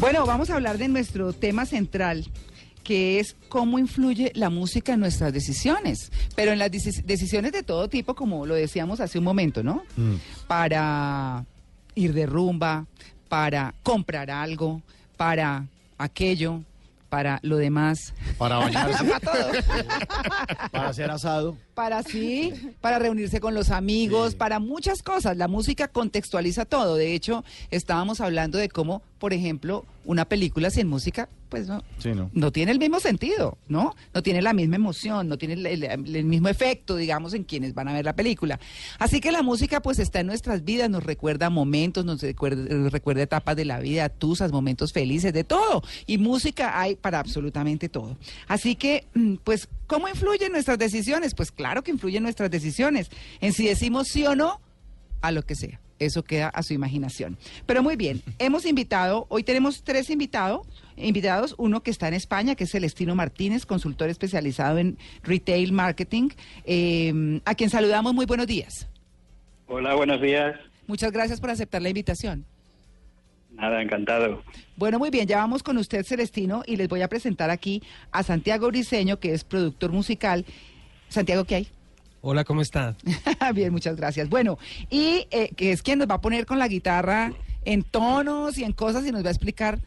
Bueno, vamos a hablar de nuestro tema central, que es cómo influye la música en nuestras decisiones, pero en las deci- decisiones de todo tipo, como lo decíamos hace un momento, ¿no? Para ir de rumba, para comprar algo, para aquello, para lo demás, Para bañarse, para todo. para hacer asado. Para sí, para reunirse con los amigos, Sí. para muchas cosas. La música contextualiza todo. De hecho, estábamos hablando de cómo, por ejemplo, una película sin música, pues no, Sí, ¿no? no tiene el mismo sentido, ¿no? No tiene la misma emoción, no tiene el, el- el mismo efecto, digamos, en quienes van a ver la película. Así que la música, pues, está en nuestras vidas, nos recuerda momentos, nos recuerda, nos recuerda etapas de la vida, tusas, momentos felices, de todo. Y música hay para absolutamente todo. Así que, mm, pues, ¿cómo influye en nuestras decisiones? Pues claro que influye en nuestras decisiones, en si decimos sí o no a lo que sea. Eso queda a su imaginación. Pero muy bien, hemos invitado, hoy tenemos tres invitados, invitados, uno que está en España, que es Celestino Martínez, consultor especializado en retail marketing, eh, a quien saludamos. Muy buenos días. Hola, buenos días. Muchas gracias por aceptar la invitación. Nada, encantado. Bueno, muy bien, ya vamos con usted, Celestino, y les voy a presentar aquí a Santiago Briseño, que es productor musical. Santiago, ¿qué hay? Hola, ¿cómo está? Bien, muchas gracias. Bueno, y eh, que es quien nos va a poner con la guitarra en tonos y en cosas y nos va a explicar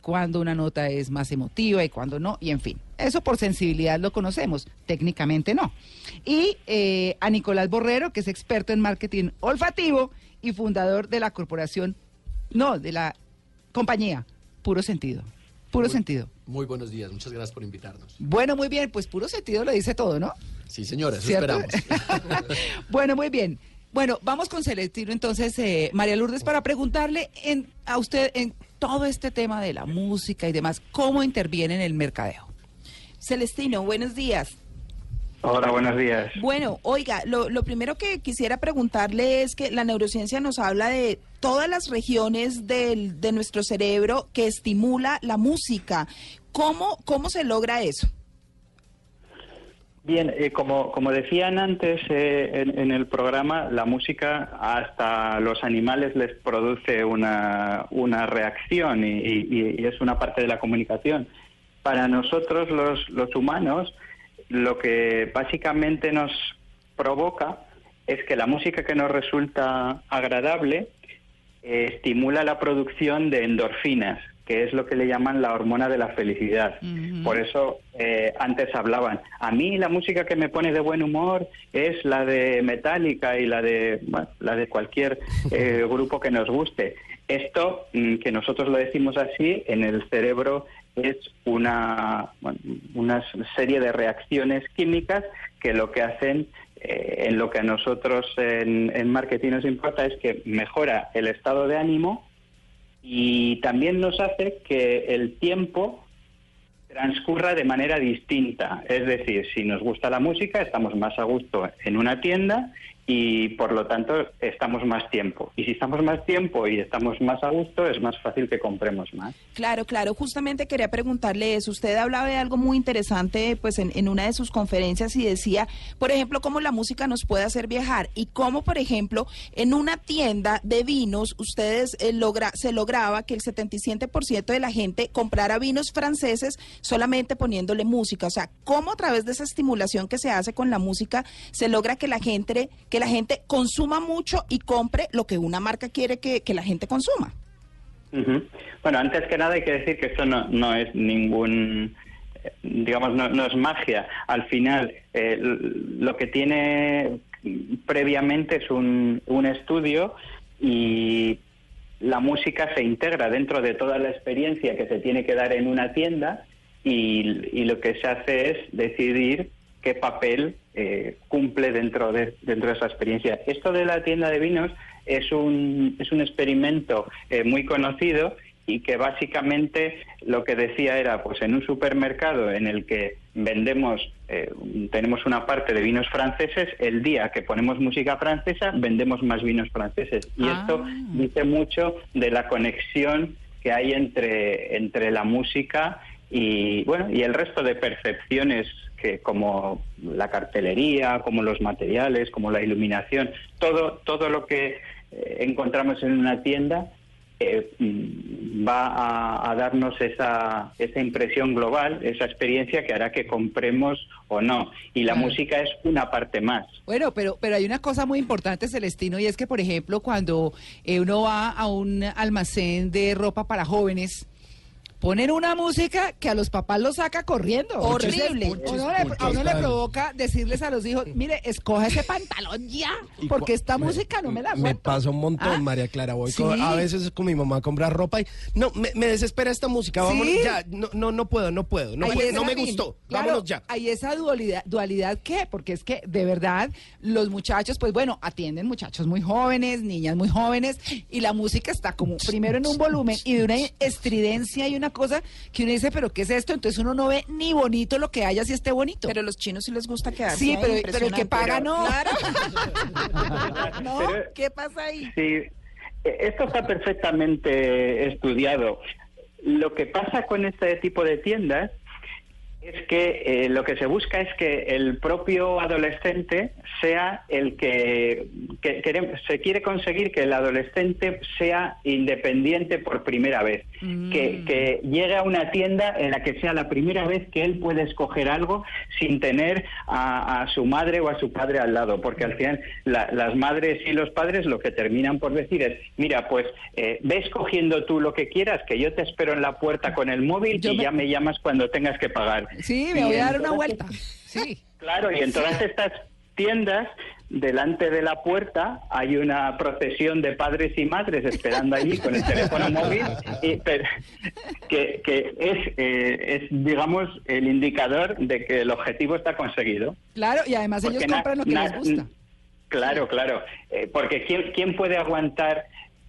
cuándo una nota es más emotiva y cuándo no, y en fin. Eso por sensibilidad lo conocemos, técnicamente no. Y eh, a Nicolás Borrero, que es experto en marketing olfativo y fundador de la corporación, no, de la compañía, Puro Sentido. Puro Sentido. Muy buenos días, muchas gracias por invitarnos. Bueno, muy bien, pues Puro Sentido lo dice todo, ¿no? Sí, señora, eso ¿Cierto? esperamos. bueno, muy bien. Bueno, vamos con Celestino entonces, eh, María Lourdes, para preguntarle en, a usted en todo este tema de la música y demás, ¿cómo interviene en el mercadeo? Celestino, buenos días. Hola, buenos días. Bueno, oiga, lo, lo primero que quisiera preguntarle es que la neurociencia nos habla de todas las regiones del, de nuestro cerebro que estimula la música. ¿Cómo, cómo se logra eso? Bien, eh, como, como decían antes eh, en, el programa, la música hasta los animales les produce una, una reacción y es una parte de la comunicación. Para nosotros los, los humanos, lo que básicamente nos provoca es que la música que nos resulta agradable eh, estimula la producción de endorfinas, que es lo que le llaman la hormona de la felicidad. Por eso eh, antes hablaban, a mí la música que me pone de buen humor es la de Metallica y la de, bueno, la de cualquier eh, grupo que nos guste. Esto, mm, que nosotros lo decimos así, en el cerebro es una, bueno, una serie de reacciones químicas que lo que hacen eh, en lo que a nosotros en, en marketing nos importa es que mejora el estado de ánimo y también nos hace que el tiempo transcurra de manera distinta. Es decir, si nos gusta la música, estamos más a gusto en una tienda y por lo tanto estamos más tiempo. Y si estamos más tiempo y estamos más a gusto, es más fácil que compremos más. Claro, claro. Justamente quería preguntarle eso. Usted hablaba de algo muy interesante, pues, en, en una de sus conferencias y decía, por ejemplo, cómo la música nos puede hacer viajar y cómo, por ejemplo, en una tienda de vinos, ustedes eh, logra, se lograba que el 77% de la gente comprara vinos franceses solamente poniéndole música. O sea, cómo a través de esa estimulación que se hace con la música se logra que la gente, que la gente consuma mucho y compre lo que una marca quiere que, que la gente consuma. Bueno, antes que nada hay que decir que esto no, no es ningún, eh, digamos, no, es magia. Al final, eh, lo que tiene previamente es un, un estudio y la música se integra dentro de toda la experiencia que se tiene que dar en una tienda y, y lo que se hace es decidir qué papel eh, cumple dentro de, dentro de esa experiencia. Esto de la tienda de vinos es un, es un experimento eh, muy conocido y que básicamente lo que decía era, pues en un supermercado en el que vendemos, eh, tenemos una parte de vinos franceses, el día que ponemos música francesa vendemos más vinos franceses. Y Ah. esto dice mucho de la conexión que hay entre, entre la música y bueno y el resto de percepciones que como la cartelería, como los materiales, como la iluminación, todo todo lo que eh, encontramos en una tienda eh, mm, va a, a darnos esa, esa impresión global, esa experiencia que hará que compremos o no. Y la Claro. música es una parte más. Bueno, pero, pero hay una cosa muy importante, Celestino, y es que, por ejemplo, cuando eh, uno va a un almacén de ropa para jóvenes, ponen una música que a los papás los saca corriendo. Horrible. Entonces, uno le- a uno le provoca decirles a los hijos, mire, escoja ese pantalón ya, porque esta música no me la Me aguanto". pasa un montón, ¿Ah? María Clara. Voy Sí. con- a veces con mi mamá a comprar ropa y no, me, me desespera esta música. Vamos, Sí. ya, no, no, no puedo, no puedo, no, puedo, me Claro, gustó. Vámonos ya. Hay esa dualidad, dualidad ¿qué? Porque es que de verdad los muchachos, pues bueno, atienden muchachos muy jóvenes, niñas muy jóvenes, y la música está como primero en un volumen y de una estridencia y una cosa que uno dice, pero ¿qué es esto? Entonces uno no ve ni bonito lo que haya si esté bonito. Pero a los chinos sí les gusta quedarse sí, pero, pero el que paga no. Claro. ¿No? Pero- ¿Qué pasa ahí? Sí, eh, esto está perfectamente estudiado. Lo que pasa con este tipo de tiendas es que eh, lo que se busca es que el propio adolescente sea el que, que se quiere conseguir que el adolescente sea independiente por primera vez, que, que llegue a una tienda en la que sea la primera vez que él puede escoger algo sin tener a, a su madre o a su padre al lado, porque al final la- las madres y los padres lo que terminan por decir es, mira, pues eh, ve escogiendo tú lo que quieras, que yo te espero en la puerta con el móvil Yo y me- ya me llamas cuando tengas que pagar. Sí, me voy a dar una vuelta. Sí. Claro, y en todas estas tiendas, delante de la puerta, hay una procesión de padres y madres esperando allí con el teléfono móvil, y, pero- que, que es, eh, es, digamos, el indicador de que el objetivo está conseguido. Claro, y además ellos Porque compran lo que les gusta. Claro, claro. Eh, porque ¿quién, ¿quién puede aguantar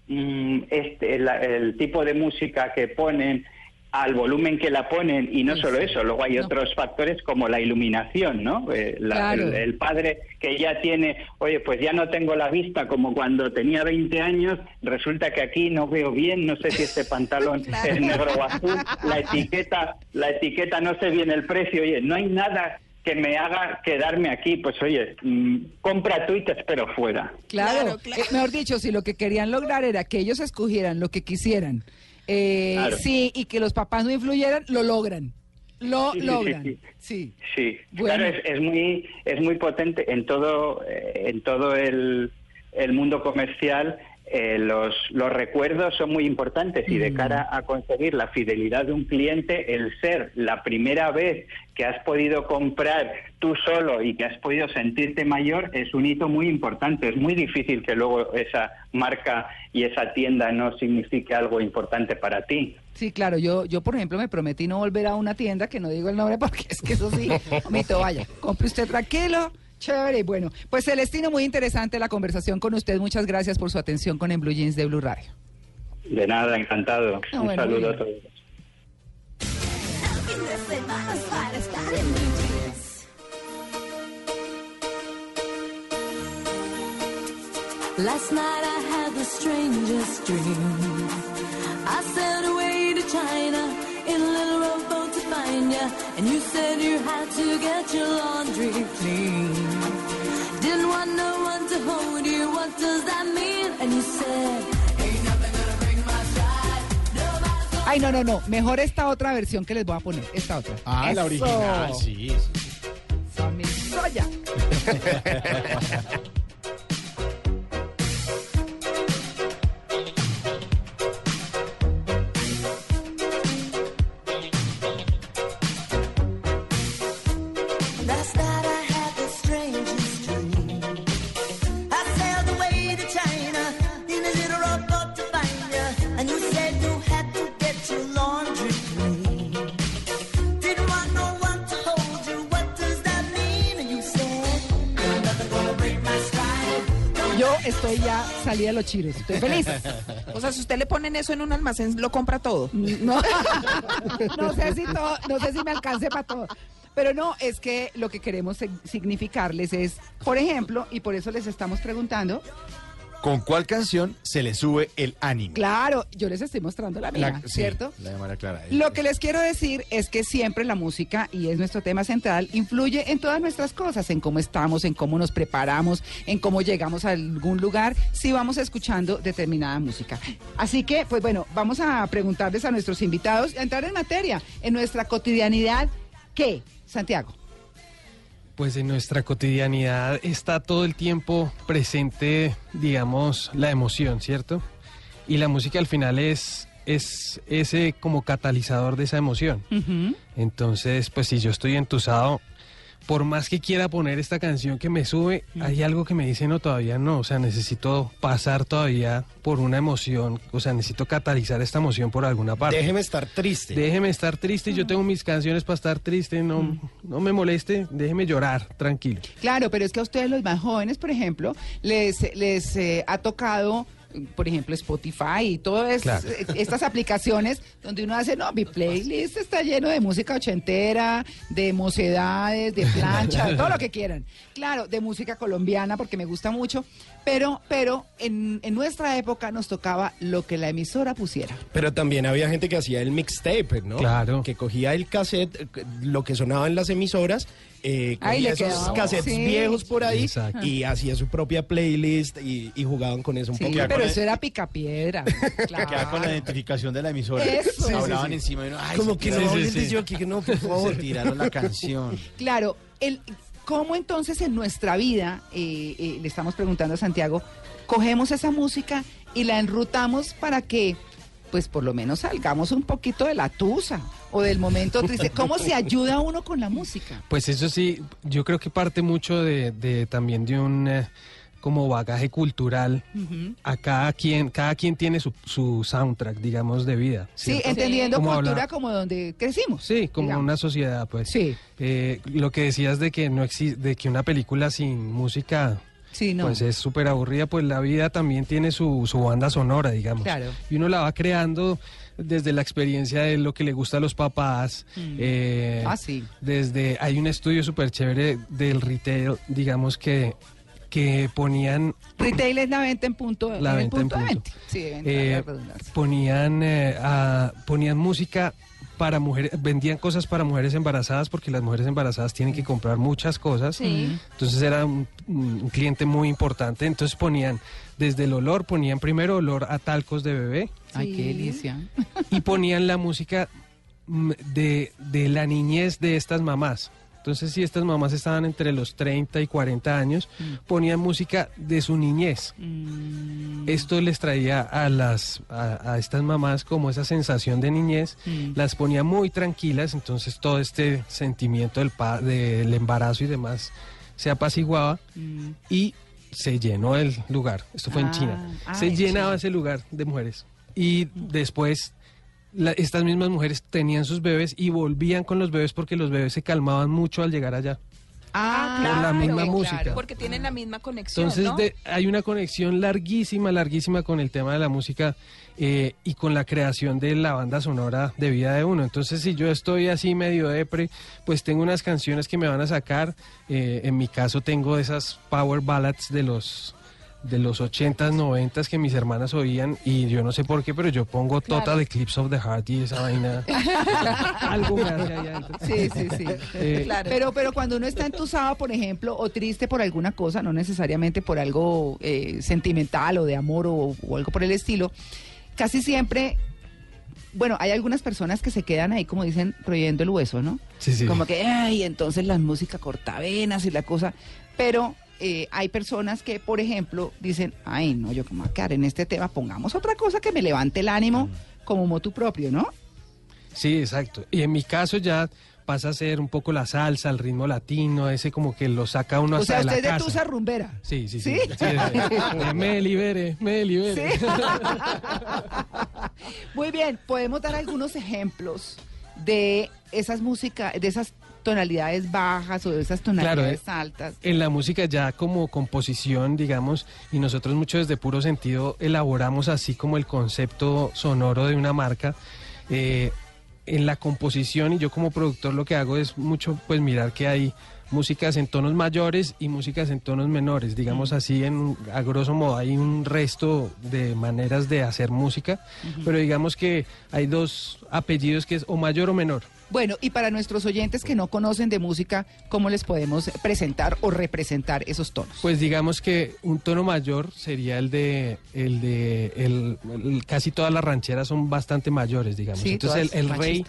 mm, este, el tipo de música que ponen al volumen que la ponen? Y no Sí, solo eso, luego hay No. otros factores como la iluminación, ¿no? Eh, la- Claro. el, el padre que ya tiene, oye, pues ya no tengo la vista como cuando tenía 20 años, resulta que aquí no veo bien, no sé si este pantalón es negro o azul, la etiqueta, la etiqueta no sé bien el precio, oye, no hay nada que me haga quedarme aquí, pues oye, mm, compra tú y te espero fuera. Claro, Claro, claro. eh, mejor dicho, si lo que querían lograr era que ellos escogieran lo que quisieran, eh, Claro. sí, y que los papás no influyeran, lo logran. Lo Sí, logran. sí. Sí. Sí, Bueno. claro, es, es muy es muy potente en todo eh, en todo el, el mundo comercial. Eh, los, los recuerdos son muy importantes y de cara a conseguir la fidelidad de un cliente, el ser la primera vez que has podido comprar tú solo y que has podido sentirte mayor es un hito muy importante. Es muy difícil que luego esa marca y esa tienda no signifique algo importante para ti. Sí, claro, yo, yo por ejemplo me prometí no volver a una tienda que no digo el nombre porque es que eso sí, mito, vaya, compre usted tranquilo, chévere bueno. Pues Celestino, muy interesante la conversación con usted, muchas gracias por su atención con En Blue Jeans de Blue Radio. De nada, encantado. Ah, un bueno, saludo a todos. Last night I had the strangest dream. I sailed away to China ya, and you said you had to get your laundry clean. Didn't want no one to hold you. What does that mean? And you said. "Ain't nothing gonna break my stride. Nobody's Ay, no, no, no, mejor esta otra versión que les voy a poner, esta otra. Ah, la Eso. original, sí. sí. Sammy Soya. estoy ya salida de los chiros. Estoy feliz. O sea, si usted le ponen eso en un almacén, lo compra todo. No, no sé si todo, no sé si me alcance para todo. Pero no, es que lo que queremos sig- significarles es, por ejemplo, y por eso les estamos preguntando, ¿Con cuál canción se le sube el ánimo? claro, yo les estoy mostrando la mía, La- sí, ¿cierto? La de María Clara. Lo que les quiero decir es que siempre la música, y es nuestro tema central, influye en todas nuestras cosas, en cómo estamos, en cómo nos preparamos, en cómo llegamos a algún lugar, si vamos escuchando determinada música. Así que, pues bueno, vamos a preguntarles a nuestros invitados, a entrar en materia, en nuestra cotidianidad, ¿qué? Santiago. Pues en nuestra cotidianidad está todo el tiempo presente, digamos, la emoción, ¿cierto? Y la música al final es, es ese como catalizador de esa emoción. Entonces, pues si yo estoy entusado, por más que quiera poner esta canción que me sube, hay algo que me dice no, todavía no. O sea, necesito pasar todavía por una emoción, o sea, necesito catalizar esta emoción por alguna parte. Déjeme estar triste. Déjeme estar triste, yo tengo mis canciones para estar triste, no, no me moleste, déjeme llorar, tranquilo. Claro, pero es que a ustedes los más jóvenes, por ejemplo, les, les eh, ha tocado, por ejemplo, Spotify y todas Claro. eh, estas aplicaciones donde uno hace, no, mi playlist está lleno de música ochentera, de mocedades, de plancha, de todo lo que quieran. Claro, de música colombiana porque me gusta mucho, pero, pero en, en nuestra época nos tocaba lo que la emisora pusiera. Pero también había gente que hacía el mixtape, ¿no? Claro. Que cogía el cassette, eh, lo que sonaba en las emisoras, eh, esos quedaba, cassettes sí. viejos por ahí Exacto. y hacía su propia playlist y, y jugaban con eso un Sí, poco. pero eso era picapiedra. Queda con la identificación de la emisora. Eso. Sí, Hablaban sí, encima y uno, ay, Como que no jockey, que no, por se tiraron la canción. Claro, el, ¿cómo entonces en nuestra vida, eh, eh, le estamos preguntando a Santiago, cogemos esa música y la enrutamos para que, pues por lo menos salgamos un poquito de la tusa o del momento triste? ¿Cómo se ayuda uno con la música? Pues eso sí, yo creo que parte mucho de, de también de un eh, como bagaje cultural. A cada quien, cada quien tiene su, su soundtrack, digamos, de vida. Sí, entendiendo Como cultura habla- como donde crecimos. Sí, como digamos. una sociedad, pues. Sí. Eh, lo que decías de que no exi- de que una película sin música Sí, no. pues es súper aburrida, pues la vida también tiene su, su banda sonora, digamos. Claro. Y uno la va creando desde la experiencia de lo que le gusta a los papás. eh, Ah, sí. Desde, hay un estudio súper chévere del retail, digamos que, que ponían Retail es la venta en punto, La en venta en punto de punto. venta. Sí, eh, ponían eh, a- ponían música para mujeres, vendían cosas para mujeres embarazadas porque las mujeres embarazadas tienen que comprar muchas cosas. Sí. Entonces era un, un cliente muy importante. Entonces ponían desde el olor, ponían primero olor a talcos de bebé Ay, qué delicia. y ponían la música mm, de, de la niñez de estas mamás. Entonces, si estas mamás estaban entre los 30 y 40 años, ponían música de su niñez. Esto les traía a las a, a estas mamás como esa sensación de niñez, las ponía muy tranquilas, entonces todo este sentimiento del, pa- del embarazo y demás se apaciguaba y se llenó el lugar. Esto fue en Ah, China. ah, se en llenaba ese lugar de mujeres. Y después la- estas mismas mujeres tenían sus bebés y volvían con los bebés porque los bebés se calmaban mucho al llegar allá. Ah, Por la misma claro, música. claro. Porque tienen la misma conexión, Entonces ¿no? de- hay una conexión larguísima, larguísima con el tema de la música eh, y con la creación de la banda sonora de vida de uno. Entonces si yo estoy así medio depre, pues tengo unas canciones que me van a sacar. Eh, en mi caso tengo esas power ballads de los de los 80s, 90s que mis hermanas oían y yo no sé por qué, pero yo pongo Total Eclipse of the Heart y esa vaina. Algo me hace adentro. Sí, sí, sí. Eh, Pero, pero cuando uno está entusado, por ejemplo, o triste por alguna cosa, no necesariamente por algo eh, sentimental o de amor o, o algo por el estilo, casi siempre, bueno, hay algunas personas que se quedan ahí, como dicen, royendo el hueso, ¿no? Sí, sí. Como que, ay, entonces la música cortavenas y la cosa, pero eh, hay personas que, por ejemplo, dicen, ay, no, yo como a quedar en este tema, pongamos otra cosa que me levante el ánimo como motu propio, ¿no? Sí, exacto. Y en mi caso ya pasa a ser un poco la salsa, el ritmo latino, ese como que lo saca uno O hasta sea, de la usted es de casa. tusa rumbera. Sí, sí, sí. ¿Sí? Sí, de- de me libere, me libere. Sí. Muy bien, podemos dar algunos ejemplos de esas músicas, de esas tonalidades bajas o esas tonalidades Claro, eh, altas. En la música ya como composición, digamos, y nosotros mucho desde puro sentido elaboramos así como el concepto sonoro de una marca. eh, en la composición y yo como productor lo que hago es mucho pues mirar que hay músicas en tonos mayores y músicas en tonos menores, digamos así en a grosso modo hay un resto de maneras de hacer música, pero digamos que hay dos apellidos que es o mayor o menor. Bueno, y para nuestros oyentes que no conocen de música, ¿cómo les podemos presentar o representar esos tonos? Pues digamos que un tono mayor sería el de el de el, el- casi todas las rancheras son bastante mayores, digamos. Sí, Entonces el, el rey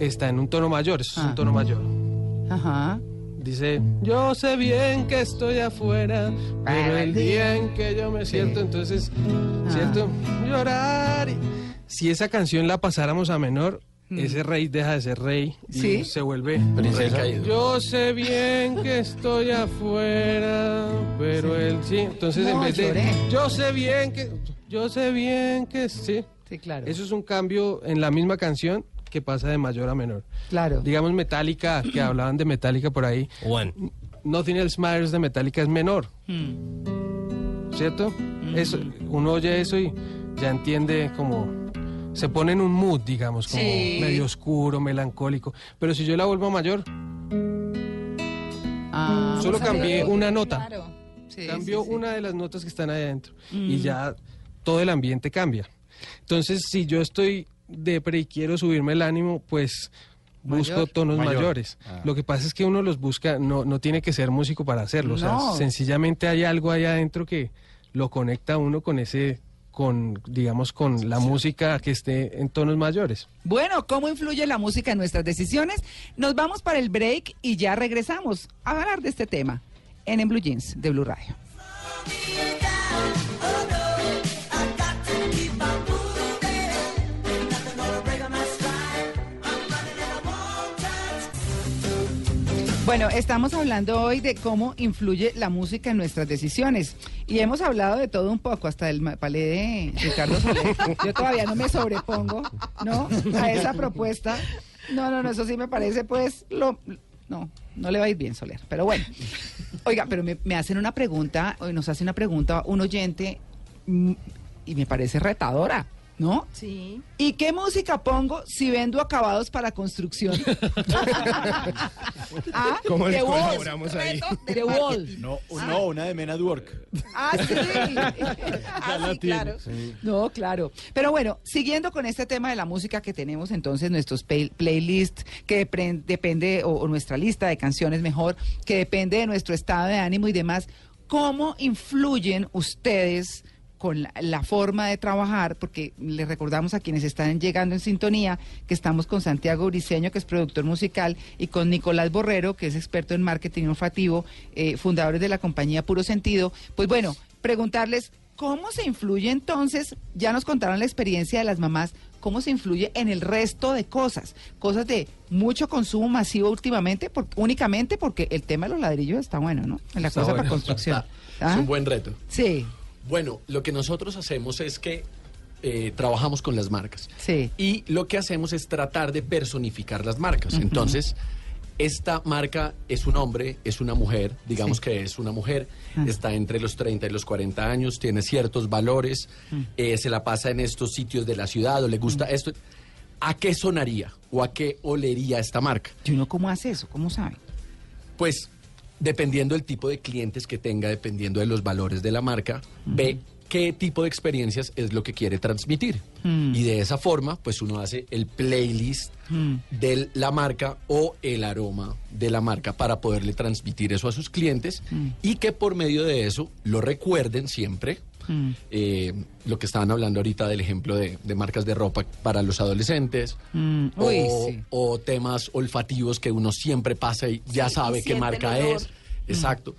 está en un tono mayor, eso es Ah. un tono mayor. Ajá. Dice, yo sé bien que estoy afuera, pero el día en que yo me siento, entonces Ah. siento llorar. Si esa canción la pasáramos a menor, ese rey deja de ser rey y Mm. Sí. se vuelve Princesa. caído. Yo sé bien que estoy afuera, pero él sí. Entonces en No, vez de lloré. yo sé bien que yo sé bien que sí. Sí, claro. Eso es un cambio en la misma canción que pasa de mayor a menor. Claro. Digamos Metallica, que hablaban de Metallica por ahí. One. Nothing Else Matters de Metallica es menor, Mm. ¿cierto? Eso, uno oye eso y ya entiende como se pone en un mood, digamos, como Sí. medio oscuro, melancólico. Pero si yo la vuelvo a mayor, Ah, solo sea, cambié una nota, Claro. sí, cambió sí, sí. una de las notas que están ahí adentro Mm. y ya todo el ambiente cambia. Entonces, si yo estoy depre y quiero subirme el ánimo, pues busco Mayor. tonos Mayor. mayores. Ah. Lo que pasa es que uno los busca, no, no tiene que ser músico para hacerlo, o sea, sencillamente hay algo ahí adentro que lo conecta a uno con ese, con, digamos, con la música que esté en tonos mayores. Bueno, ¿cómo influye la música en nuestras decisiones? Nos vamos para el break y ya regresamos a hablar de este tema en En Blue Jeans de Blue Radio. Bueno, estamos hablando hoy de cómo influye la música en nuestras decisiones. Y hemos hablado de todo un poco, hasta el palé de Ricardo Soler. Yo todavía no me sobrepongo, ¿no? A esa propuesta. No, no, no, eso sí me parece, pues, lo... No, no le va a ir bien, Soler. Pero bueno. Oiga, pero me, me hacen una pregunta, o nos hace una pregunta un oyente, mm, y me parece retadora, ¿no? Sí. ¿Y qué música pongo si vendo acabados para construcción? ah, ¿Cómo The Wall. ahí? The Wall. No, no, una de Men at Work. Ah, sí. Ah, sí, claro. No, claro. Pero bueno, siguiendo con este tema de la música que tenemos entonces, nuestros play- playlists, que depende, o, o nuestra lista de canciones mejor, que depende de nuestro estado de ánimo y demás, ¿cómo influyen ustedes con la, la forma de trabajar? Porque les recordamos a quienes están llegando en sintonía que estamos con Santiago Briceño, que es productor musical, y con Nicolás Borrero, que es experto en marketing olfativo, eh, fundadores de la compañía Puro Sentido. Pues bueno, preguntarles cómo se influye entonces, ya nos contaron la experiencia de las mamás, cómo se influye en el resto de cosas, cosas de mucho consumo masivo últimamente, por- únicamente porque el tema de los ladrillos está bueno, ¿no? En la Está cosa para construcción. Está- Es un buen reto. Sí, Bueno, lo que nosotros hacemos es que eh, trabajamos con las marcas. sí. Y lo que hacemos es tratar de personificar las marcas. Entonces, esta marca es un hombre, es una mujer, digamos Sí. que es una mujer, Ah. está entre los 30 y los 40 años, tiene ciertos valores, Mm. eh, se la pasa en estos sitios de la ciudad o le gusta esto. ¿A qué sonaría o a qué olería esta marca? ¿Y uno cómo hace eso? ¿Cómo sabe? Pues dependiendo del tipo de clientes que tenga, dependiendo de los valores de la marca, ve qué tipo de experiencias es lo que quiere transmitir. Mm. Y de esa forma, pues uno hace el playlist Mm. de la marca o el aroma de la marca para poderle transmitir eso a sus clientes Mm. y que por medio de eso lo recuerden siempre. Mm. Eh, lo que estaban hablando ahorita del ejemplo de, de marcas de ropa para los adolescentes Mm. Uy, o, sí. o temas olfativos que uno siempre pasa y ya Sí, sabe y qué marca es. Exacto.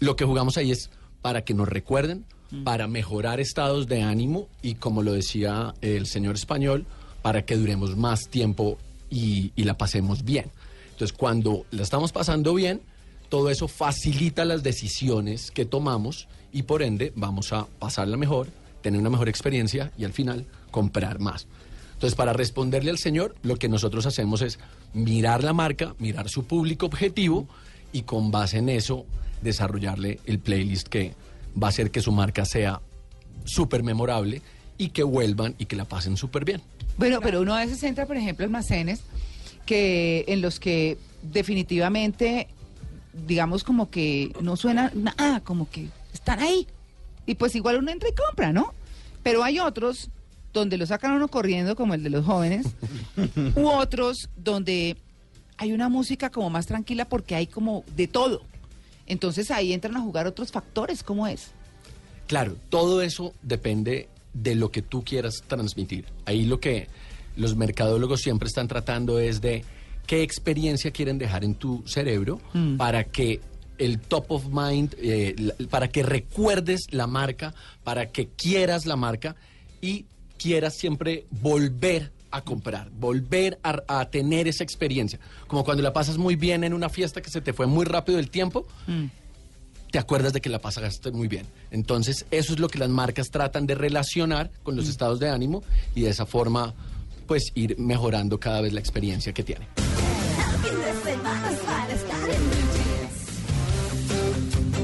Lo que jugamos ahí es para que nos recuerden, para mejorar estados de ánimo y como lo decía el señor español, para que duremos más tiempo y, y la pasemos bien. Entonces, cuando la estamos pasando bien, todo eso facilita las decisiones que tomamos y por ende vamos a pasarla mejor, tener una mejor experiencia y al final comprar más. Entonces, para responderle al señor, lo que nosotros hacemos es mirar la marca, mirar su público objetivo y con base en eso desarrollarle el playlist que va a hacer que su marca sea súper memorable y que vuelvan y que la pasen súper bien. Bueno, pero uno a veces entra, por ejemplo, almacenes que en los que definitivamente, digamos, como que no suena nada, como que están ahí. Y pues igual uno entra y compra, ¿no? Pero hay otros donde lo sacan uno corriendo, como el de los jóvenes, u otros donde hay una música como más tranquila porque hay como de todo. Entonces ahí entran a jugar otros factores, ¿cómo es? Claro, todo eso depende de lo que tú quieras transmitir. Ahí lo que los mercadólogos siempre están tratando es de qué experiencia quieren dejar en tu cerebro Mm. para que el top of mind, eh, para que recuerdes la marca, para que quieras la marca y quieras siempre volver a comprar, volver a, a tener esa experiencia. Como cuando la pasas muy bien en una fiesta que se te fue muy rápido el tiempo, te acuerdas de que la pasaste muy bien. Entonces, eso es lo que las marcas tratan de relacionar con los estados de ánimo y de esa forma, pues, ir mejorando cada vez la experiencia que tiene.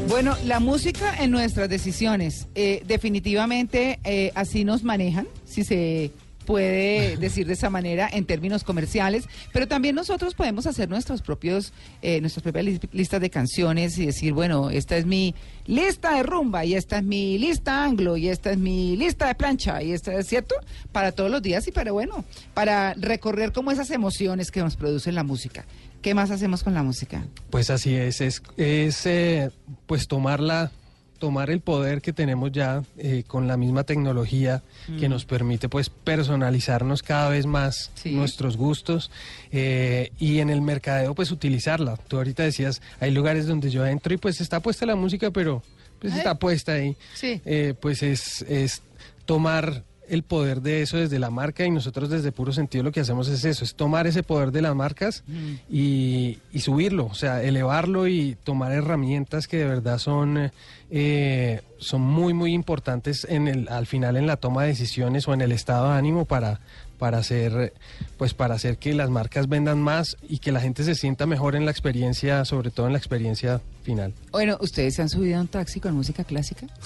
Bueno, la música en nuestras decisiones, eh, definitivamente eh, así nos manejan, si se puede decir de esa manera en términos comerciales, pero también nosotros podemos hacer nuestros propios, eh, nuestras propias lis- listas de canciones y decir, bueno, esta es mi lista de rumba y esta es mi lista anglo y esta es mi lista de plancha y esta es cierto para todos los días y para bueno, para recorrer como esas emociones que nos producen la música. ¿Qué más hacemos con la música? Pues así es, es, es, eh, pues tomarla, tomar el poder que tenemos ya eh, con la misma tecnología que Mm. nos permite pues personalizarnos cada vez más Sí. nuestros gustos eh, y en el mercadeo pues utilizarla. Tú ahorita decías, hay lugares donde yo entro y pues está puesta la música, pero pues está puesta ahí. Sí. Eh, pues es, es tomar el poder de eso desde la marca y nosotros desde puro sentido lo que hacemos es eso, es tomar ese poder de las marcas y, y subirlo, o sea, elevarlo y tomar herramientas que de verdad son, eh, son muy, muy importantes en el, al final en la toma de decisiones o en el estado de ánimo para, para hacer, pues para hacer que las marcas vendan más y que la gente se sienta mejor en la experiencia, sobre todo en la experiencia final. Bueno, ¿ustedes se han subido a un taxi con música clásica?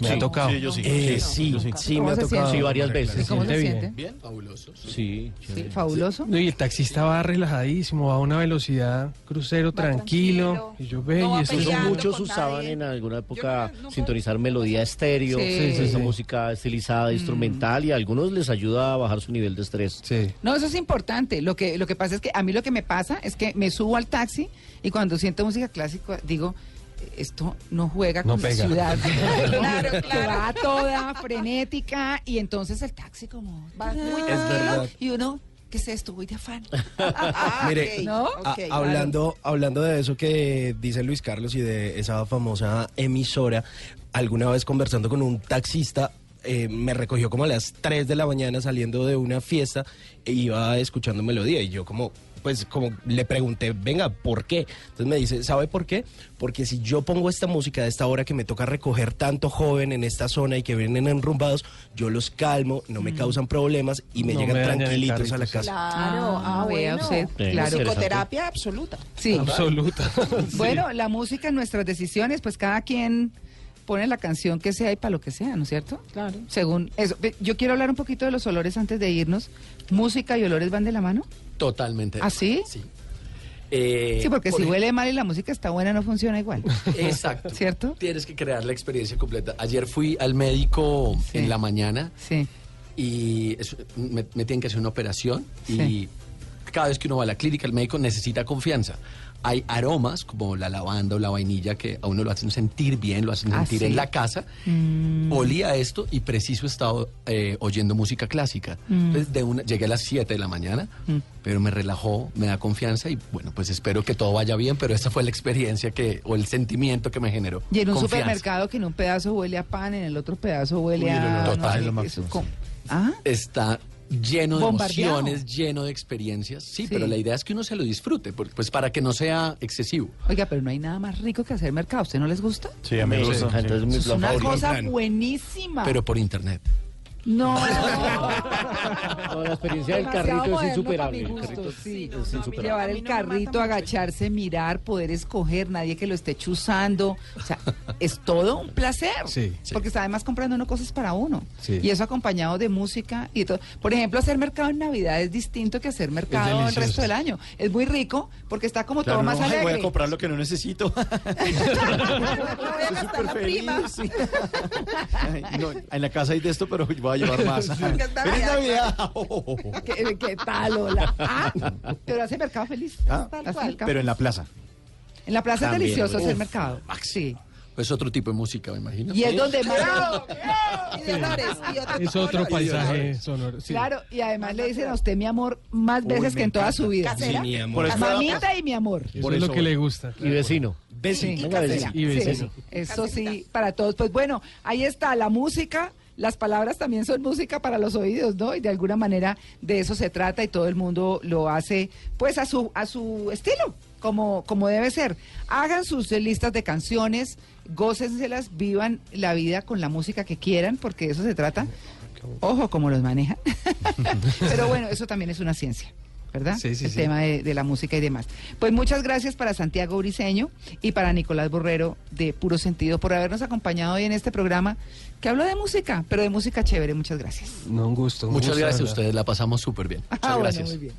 Me ha tocado. Sí, yo sí. Eh, Sí, sí, yo sí. sí, ¿Cómo me ha tocado. Sí, varias veces. ¿Cómo se siente bien. fabuloso. Sí. Fabuloso. No, y el taxista va relajadísimo, va a una velocidad crucero tranquilo. tranquilo. Y yo ve, No y esto es peleando un- muchos usaban nadie. en alguna época Yo no- no puedo- sintonizar melodía estéreo, Sí. Sí, sí, esa sí. música estilizada, instrumental y a algunos les ayuda a bajar su nivel de estrés. Sí. No, eso es importante. Lo que, lo que pasa es que a mí lo que me pasa es que me subo al taxi y cuando siento música clásica digo, esto no juega No con la ciudad. Claro, claro. va toda frenética y entonces el taxi como Va muy Ah, tranquilo. y uno, ¿qué es esto? Voy de afán. Ah, Mire, ¿no? A- ok. hablando, hablando de eso que dice Luis Carlos y de esa famosa emisora, alguna vez conversando con un taxista, eh, me recogió como a las 3 de la mañana saliendo de una fiesta e iba escuchando melodía y yo como pues como le pregunté, venga, ¿por qué? Entonces me dice, ¿sabe por qué? Porque si yo pongo esta música de esta hora que me toca recoger tanto joven en esta zona y que vienen enrumbados, yo los calmo, no me causan problemas y me No llegan me tranquilitos a la casa. Claro, Ah, ah, vea bueno. usted, Sí, claro. Psicoterapia absoluta. Sí. Absoluta. Bueno, la música en nuestras decisiones, pues cada quien pone la canción que sea y para lo que sea, ¿no es cierto? Claro. Según eso. Yo quiero hablar un poquito de los olores antes de irnos. ¿Música y olores van de la mano? Totalmente. ¿Ah, sí? Sí. Eh, Sí, porque por si huele mal y la música está buena, no funciona igual. Exacto. ¿Cierto? Tienes que crear la experiencia completa. Ayer fui al médico Sí. en la mañana Sí. y es- me, me tienen que hacer una operación y Sí. Cada vez que uno va a la clínica el médico necesita confianza. Hay aromas como la lavanda o la vainilla que a uno lo hacen sentir bien, lo hacen Ah, sentir sí. en la casa. Mm. Olía esto y preciso estaba eh, oyendo música clásica. Mm. Entonces de una, llegué a las 7 de la mañana, Mm. pero me relajó, me da confianza y bueno, pues espero que todo vaya bien, pero esa fue la experiencia que o el sentimiento que me generó. Y en un Confianza. supermercado que en un pedazo huele a pan, en el otro pedazo huele Uy, a... no, no, no total, sé, lo. ¿Ah? está lleno de Bombardeado. emociones, lleno de experiencias. Sí, Sí. pero la idea es que uno se lo disfrute, por- pues para que no sea excesivo. Oiga, pero no hay nada más rico que hacer mercado. ¿A usted no les gusta? Sí, a mí me Sí, gusta. entonces es mi Es plan una favorito. cosa buenísima. Pero por internet. No. No, la experiencia del carrito es insuperable. para mi El gusto, carrito sí. es insuperable. Llevar el carrito, agacharse, mirar, poder escoger, nadie que lo esté chuzando. O sea, es todo un placer. Sí. Porque está además comprando uno cosas para uno. Sí. Y eso acompañado de música y todo. Por ejemplo, hacer mercado en Navidad es distinto que hacer mercado el resto del año. Es muy rico porque está como Claro, todo más no, alegre. voy a comprar lo que no necesito. voy a gastar la prima. sí. Ay, no, en la casa hay de esto, pero voy a llevar más. Es. ¿Qué, qué tal, Lola? Ah, pero hace mercado feliz. Ah, Hace mercado. pero en la plaza. En la plaza es También, delicioso bueno. hacer mercado. Sí. Es otro tipo de música, me imagino. Y es donde más... Y de olores, y otro Es otro paisaje sonoro. sí. Claro, y además le dicen a usted mi amor más veces que me en toda su vida. Casera. mi amor. Por eso- Mamita y mi amor. Eso Por es lo eso que le gusta. Y vecino. Sí. Y. Y Sí, vecino. eso sí, para todos. Pues bueno, ahí está la música. Las palabras también son música para los oídos, ¿no? Y de alguna manera de eso se trata y todo el mundo lo hace, pues a su a su estilo, como como debe ser. Hagan sus listas de canciones, gócenselas, vivan la vida con la música que quieran, porque de eso se trata. Ojo, cómo los manejan. Pero bueno, eso también es una ciencia. ¿Verdad? Sí, sí, el sí. tema de, de la música y demás. Pues muchas gracias para Santiago Briceño y para Nicolás Borrero de Puro Sentido por habernos acompañado hoy en este programa que habló de música, pero de música chévere. Muchas gracias. No, un gusto. un Muchas gusto, gracias a ustedes, la pasamos súper bien. Muchas Ah, bueno, gracias. muy bien.